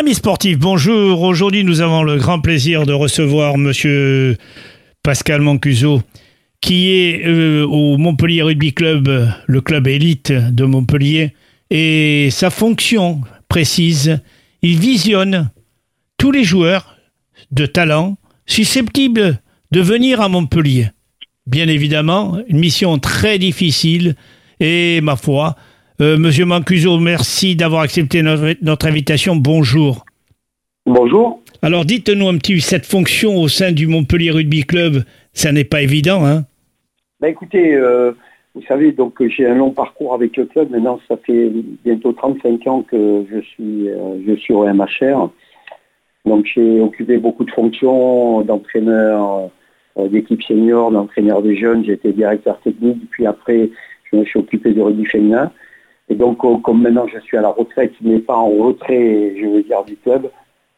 Amis sportifs, bonjour. Aujourd'hui, nous avons le grand plaisir de recevoir Monsieur Pascal Mancuso, qui est euh, au Montpellier Rugby Club, le club élite de Montpellier. Et sa fonction précise, il visionne tous les joueurs de talent susceptibles de venir à Montpellier. Bien évidemment, une mission très difficile et, ma foi, euh, Monsieur Mancuso, merci d'avoir accepté notre, notre, invitation. Bonjour. Bonjour. Alors dites-nous un petit, cette fonction au sein du Montpellier Rugby Club, ça n'est pas évident, hein ben Écoutez, euh, vous savez, donc j'ai un long parcours avec le club. Maintenant, ça fait bientôt 35 ans que je suis, euh, je suis au MHR. Donc j'ai occupé beaucoup de fonctions d'entraîneur euh, d'équipe senior, d'entraîneur des jeunes. J'ai été directeur technique. Puis après, je me suis occupé du rugby féminin. Et donc, comme maintenant je suis à la retraite, mais pas en retrait, je veux dire, du club,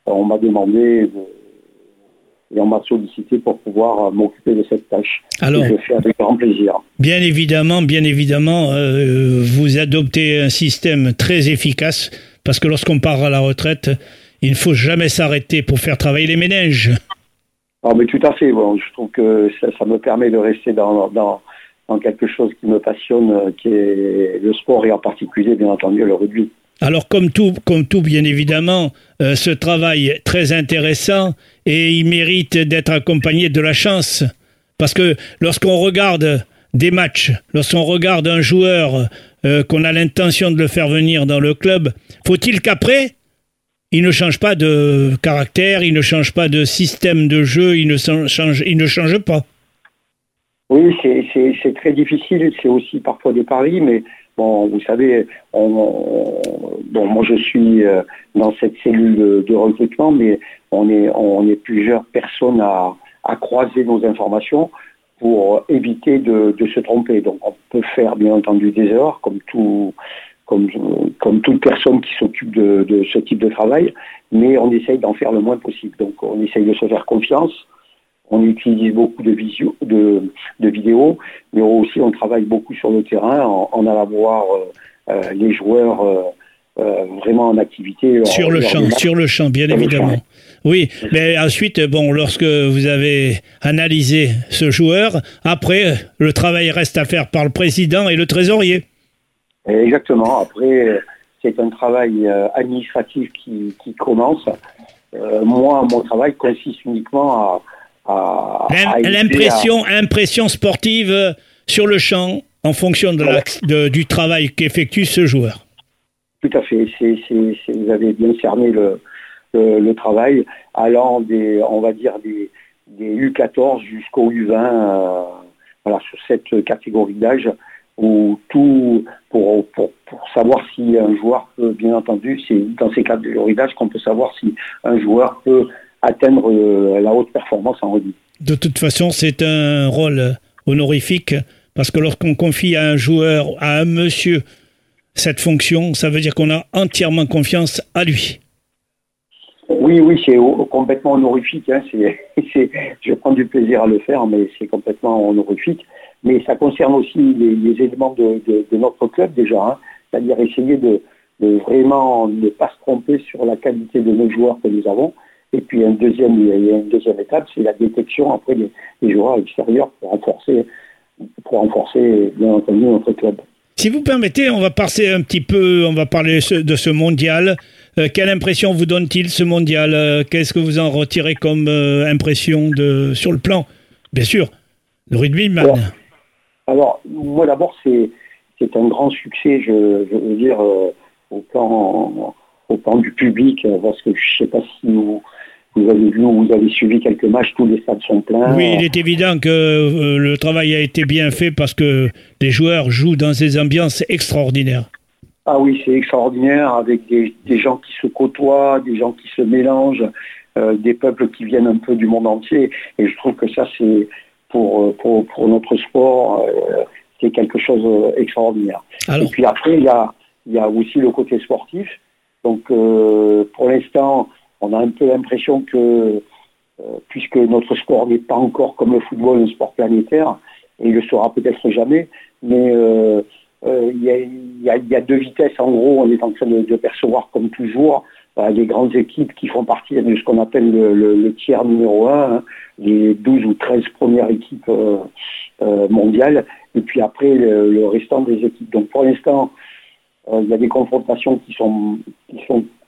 on m'a demandé et on m'a sollicité pour pouvoir m'occuper de cette tâche. Alors, je fais avec grand plaisir. Bien évidemment, bien évidemment, euh, vous adoptez un système très efficace parce que lorsqu'on part à la retraite, il ne faut jamais s'arrêter pour faire travailler les ménages. Ah, mais tout à fait. Bon, je trouve que ça, ça me permet de rester dans, dans, quelque chose qui me passionne, euh, qui est le sport et en particulier, bien entendu, le rugby. Alors comme tout, comme tout bien évidemment, euh, ce travail est très intéressant et il mérite d'être accompagné de la chance. Parce que lorsqu'on regarde des matchs, lorsqu'on regarde un joueur euh, qu'on a l'intention de le faire venir dans le club, faut-il qu'après, il ne change pas de caractère, il ne change pas de système de jeu, il ne change pas? C'est très difficile. C'est aussi parfois des paris, mais bon, vous savez, moi je suis euh, dans cette cellule de, recrutement, mais on est, plusieurs personnes à, croiser nos informations pour éviter de, se tromper. Donc on peut faire bien entendu des erreurs, comme tout, comme, comme toute personne qui s'occupe de, ce type de travail, mais on essaye d'en faire le moins possible. Donc on essaye de se faire confiance on utilise beaucoup de, visio, de, vidéos, mais aussi on travaille beaucoup sur le terrain en, allant voir euh, euh, les joueurs euh, vraiment en activité. Sur le champ, sur le champ, bien évidemment. Oui, mais ensuite, bon, lorsque vous avez analysé ce joueur, après, le travail reste à faire par le président et le trésorier. Exactement. Après, c'est un travail administratif qui, qui commence. moi, mon travail consiste uniquement à, L'impression, impression sportive euh, sur le champ en fonction de, du travail qu'effectue ce joueur. Tout à fait. vous avez bien cerné le, le, travail allant des, on va dire des, des U14 jusqu'au U20, euh, voilà, sur cette catégorie d'âge où tout pour, pour, pour, savoir si un joueur peut, bien entendu, c'est dans ces catégories d'âge qu'on peut savoir si un joueur peut atteindre euh, la haute performance en rugby. De toute façon, c'est un rôle honorifique parce que lorsqu'on confie à un joueur, à un monsieur, cette fonction, ça veut dire qu'on a entièrement confiance à lui. Oui, oui, c'est complètement honorifique. Hein. je prends du plaisir à le faire, mais c'est complètement honorifique. Mais ça concerne aussi les, éléments de, notre club déjà, hein. c'est-à-dire essayer de, vraiment ne pas se tromper sur la qualité de nos joueurs que nous avons, et puis un deuxième, il y a une deuxième étape, c'est la détection après des, joueurs extérieurs pour renforcer, pour renforcer bien entendu notre club. Si vous permettez, on va passer un petit peu, on va parler de ce mondial. Euh, quelle impression vous donne-t-il ce mondial? Euh, Qu'est-ce que vous en retirez comme euh, impression de, sur le plan, bien sûr, le rugby alors, alors, moi d'abord, c'est, c'est un grand succès, je, veux dire, au plan au plan du public, parce que je ne sais pas si vous, vous avez vu ou vous avez suivi quelques matchs, tous les stades sont pleins. Oui, il est évident que euh, le travail a été bien fait parce que les joueurs jouent dans des ambiances extraordinaires. Ah oui, c'est extraordinaire avec des, gens qui se côtoient, des gens qui se mélangent, euh, des peuples qui viennent un peu du monde entier. Et je trouve que ça, c'est pour, euh, pour, pour, notre sport, c'est quelque chose d'extraordinaire. Et puis après, il y a, il y a aussi le côté sportif. Donc pour l'instant, on a un peu l'impression que, euh, puisque notre sport n'est pas encore comme le football, un sport planétaire, et il le sera peut-être jamais, mais euh, euh, il y, a, deux vitesses en gros, on est en train de, percevoir comme toujours les grandes équipes qui font partie de ce qu'on appelle le, tiers numéro 1, hein, les 12 ou 13 premières équipes mondiales, et puis après le, restant des équipes. Donc pour l'instant, il y a des confrontations qui sont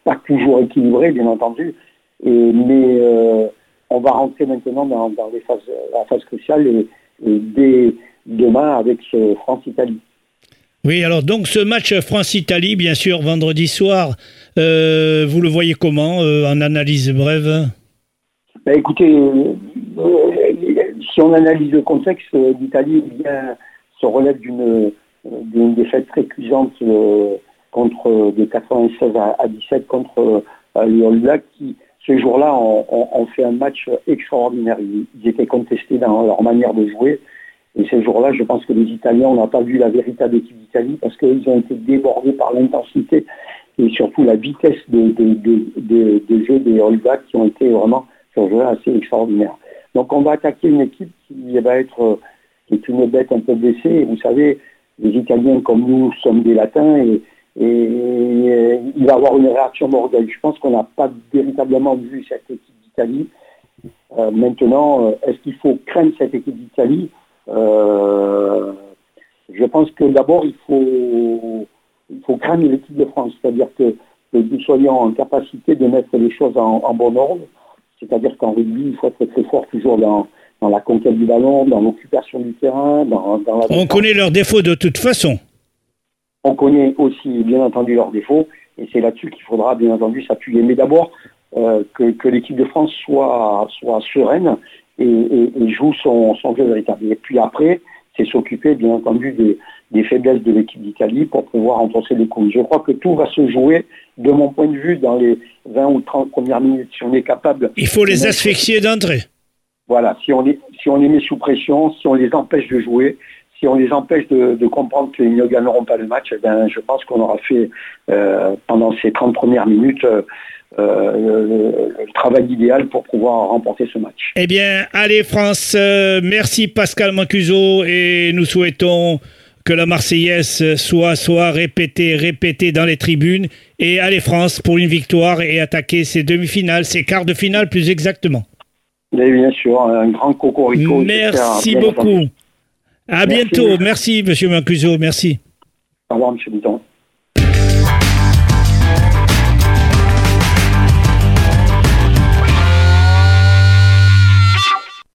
pas toujours équilibrées, bien entendu, et, mais on va rentrer maintenant dans, les phases, la phase cruciale et, dès demain avec ce France-Italie. Oui, alors donc ce match France-Italie, bien sûr, vendredi soir, euh, vous le voyez comment euh, en analyse brève? Ben, Écoutez, euh, si on analyse le contexte, l'Italie se relève d'une défaite très cuisante contre de 96 à, 17 contre les All Blacks qui ce jour-là ont, fait un match extraordinaire. Ils, étaient contestés dans leur manière de jouer. Et ce jour-là, je pense que les Italiens, on n'a pas vu la véritable équipe d'Italie parce qu'ils ont été débordés par l'intensité et surtout la vitesse de, de, des All Blacks qui ont été vraiment sur jeu assez extraordinaire. Donc on va attaquer une équipe qui va être qui est une bête un peu blessée. Et vous savez, les Italiens comme nous sommes des Latins et et euh, il va avoir une réaction d'orgueil. Je pense qu'on n'a pas véritablement vu cette équipe d'Italie. Euh, maintenant, euh, est-ce qu'il faut craindre cette équipe d'Italie? Je pense que d'abord, il faut, il faut craindre l'équipe de France, c'est-à-dire que, nous soyons en capacité de mettre les choses en, bon ordre. C'est-à-dire qu'en rugby, il faut être très fort toujours dans, dans la conquête du ballon, dans l'occupation du terrain. Dans, dans la On connaît leurs défauts de toute façon. On connaît aussi, bien entendu, leurs défauts, et c'est là-dessus qu'il faudra, bien entendu, s'appuyer. Mais d'abord, euh, que, l'équipe de France soit, soit sereine et, joue son, jeu véritable. Et puis après, c'est s'occuper, bien entendu, des, faiblesses de l'équipe d'Italie pour pouvoir enfoncer les coups. Je crois que tout va se jouer, de mon point de vue, dans les 20 ou 30 premières minutes, si on est capable... Il faut les asphyxier d'entrée. Voilà, si on, si on les met sous pression, si on les empêche de jouer, si on les empêche de, comprendre qu'ils ne gagneront pas le match, eh ben, je pense qu'on aura fait euh, pendant ces 30 premières minutes euh, euh, le, travail idéal pour pouvoir remporter ce match. Eh bien, allez France, merci Pascal Mancuso et nous souhaitons que la Marseillaise soit, soit répétée, répétée dans les tribunes. Et allez France pour une victoire et attaquer ces demi-finales, ces quarts de finale plus exactement. bien sûr, un grand cocorico. Merci beaucoup. À bientôt. Merci, Monsieur Mancuso. Merci. Au revoir, Monsieur Bouton.